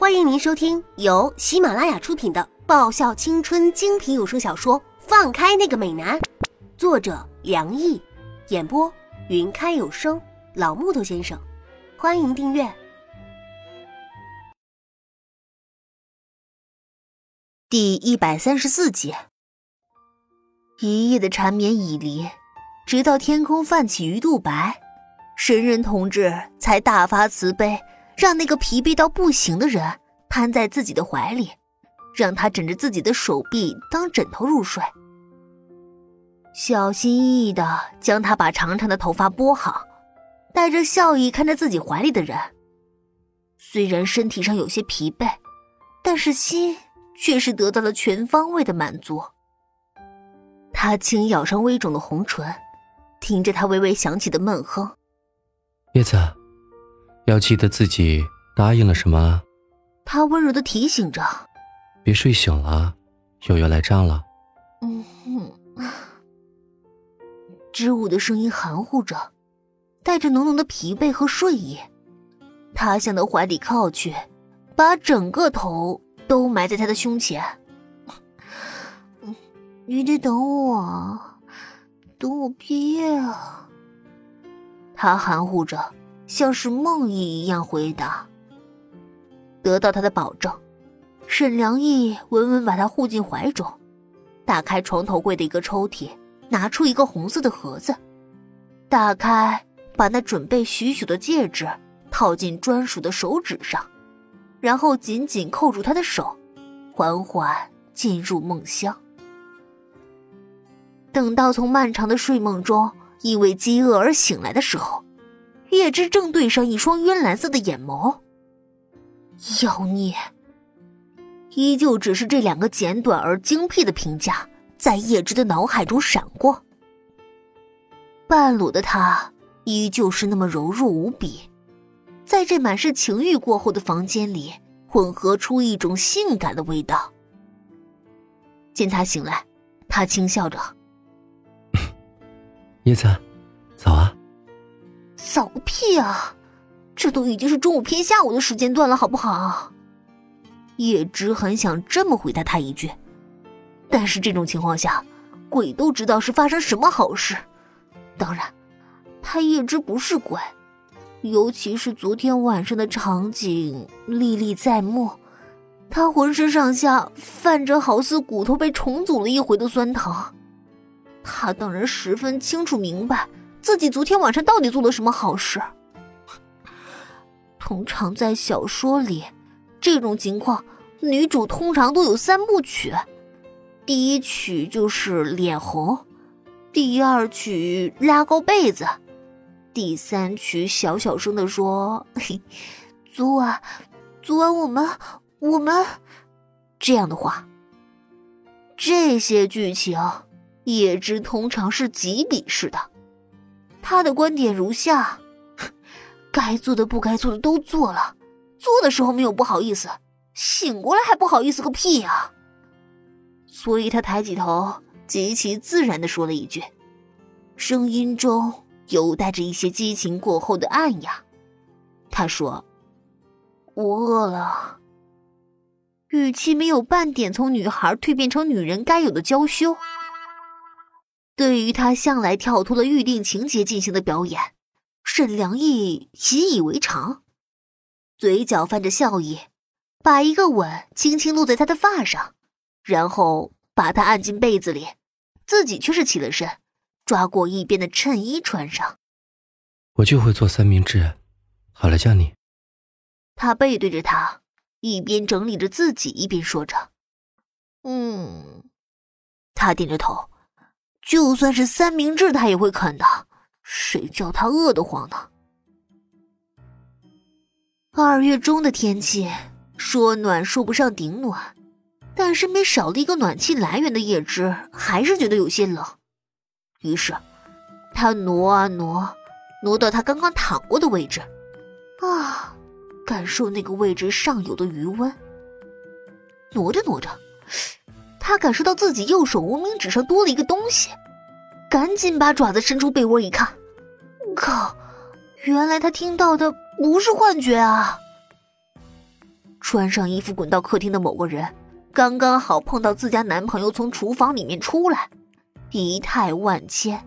欢迎您收听由喜马拉雅出品的爆笑青春精品有声小说《放开那个美男》，作者梁毅，演播云开有声老木头先生。欢迎订阅第一百三十四集。一夜的缠绵已离，直到天空泛起鱼肚白，神人同志才大发慈悲。让那个疲惫到不行的人瘫在自己的怀里，让他枕着自己的手臂当枕头入睡，小心翼翼的将他把长长的头发拨好，带着笑意看着自己怀里的人。虽然身体上有些疲惫，但是心却是得到了全方位的满足。他轻咬上微肿的红唇，听着他微微响起的闷哼，叶子。要记得自己答应了什么。他温柔的提醒着：“别睡醒了，又要来账了。”嗯哼，织物的声音含糊着，带着浓浓的疲惫和睡意。他向他怀里靠去，把整个头都埋在他的胸前。你得等我，等我毕业啊！他含糊着。像是梦呓一样回答。得到他的保证，沈良义稳稳把他护进怀中，打开床头柜的一个抽屉，拿出一个红色的盒子，打开，把那准备许久的戒指套进专属的手指上，然后紧紧扣住他的手，缓缓进入梦乡。等到从漫长的睡梦中因为饥饿而醒来的时候。叶芝正对上一双渊蓝色的眼眸，妖孽。依旧只是这两个简短而精辟的评价，在叶芝的脑海中闪过。半裸的他依旧是那么柔弱无比，在这满是情欲过后的房间里，混合出一种性感的味道。见他醒来，他轻笑着：“叶子，”早个屁啊！这都已经是中午偏下午的时间段了，好不好？叶芝很想这么回答他一句，但是这种情况下，鬼都知道是发生什么好事。当然，他叶芝不是鬼，尤其是昨天晚上的场景历历在目，他浑身上下泛着好似骨头被重组了一回的酸疼。他当然十分清楚明白。自己昨天晚上到底做了什么好事？通常在小说里，这种情况女主通常都有三部曲，第一曲就是脸红，第二曲拉高被子，第三曲小小声的说：“昨晚，昨晚我们我们这样的话。”这些剧情，叶芝通常是几笔式的。他的观点如下：该做的、不该做的都做了，做的时候没有不好意思，醒过来还不好意思个屁呀！所以他抬起头，极其自然的说了一句，声音中有带着一些激情过后的暗哑。他说：“我饿了。”语气没有半点从女孩蜕变成女人该有的娇羞。对于他向来跳脱的预定情节进行的表演，沈良义习以为常，嘴角泛着笑意，把一个吻轻轻落在他的发上，然后把他按进被子里，自己却是起了身，抓过一边的衬衣穿上。我就会做三明治，好了，叫你。他背对着他，一边整理着自己，一边说着：“嗯。”他点着头。就算是三明治，他也会啃的。谁叫他饿得慌呢？二月中的天气，说暖说不上顶暖，但身边少了一个暖气来源的叶芝还是觉得有些冷。于是，他挪啊挪，挪到他刚刚躺过的位置，啊，感受那个位置上有的余温。挪着挪着。他感受到自己右手无名指上多了一个东西，赶紧把爪子伸出被窝一看，靠！原来他听到的不是幻觉啊！穿上衣服滚到客厅的某个人，刚刚好碰到自家男朋友从厨房里面出来，仪态万千，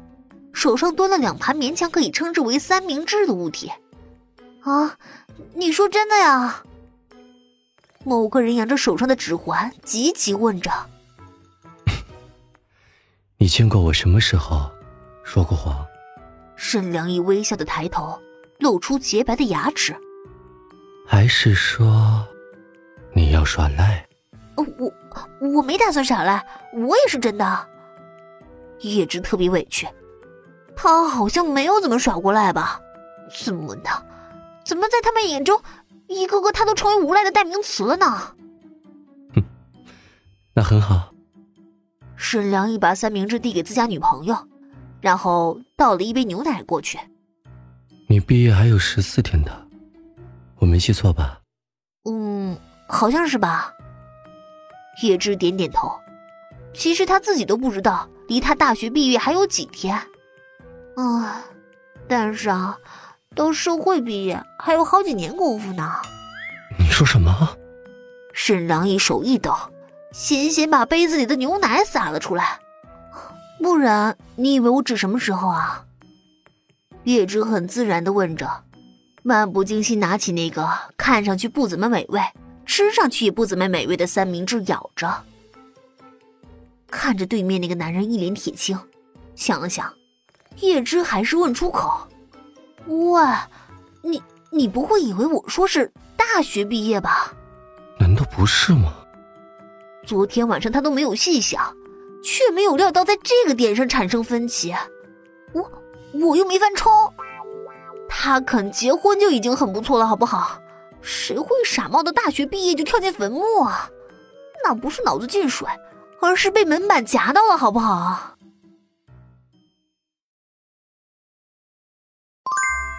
手上端了两盘勉强可以称之为三明治的物体。啊，你说真的呀？某个人扬着手上的指环，急急问着：“你见过我什么时候说过谎？”沈良一微笑的抬头，露出洁白的牙齿。还是说，你要耍赖？我我没打算耍赖，我也是真的。叶芝特别委屈，他好像没有怎么耍过赖吧？怎么呢？怎么在他们眼中，一个个他都成为无赖的代名词了呢？哼，那很好。沈良一把三明治递给自家女朋友，然后倒了一杯牛奶过去。你毕业还有十四天的。我没记错吧？嗯，好像是吧。叶芝点点头。其实他自己都不知道，离他大学毕业还有几天。唉，但是啊，到社会毕业还有好几年功夫呢。你说什么？沈良一手一抖，险险把杯子里的牛奶洒了出来。不然，你以为我指什么时候啊？叶芝很自然的问着。漫不经心拿起那个看上去不怎么美味、吃上去也不怎么美味的三明治，咬着。看着对面那个男人一脸铁青，想了想，叶芝还是问出口：“喂，你你不会以为我说是大学毕业吧？难道不是吗？”昨天晚上他都没有细想，却没有料到在这个点上产生分歧。我我又没犯冲。他肯结婚就已经很不错了，好不好？谁会傻冒的大学毕业就跳进坟墓啊？那不是脑子进水，而是被门板夹到了，好不好？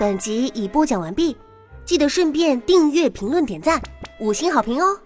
本集已播讲完毕，记得顺便订阅、评论、点赞、五星好评哦！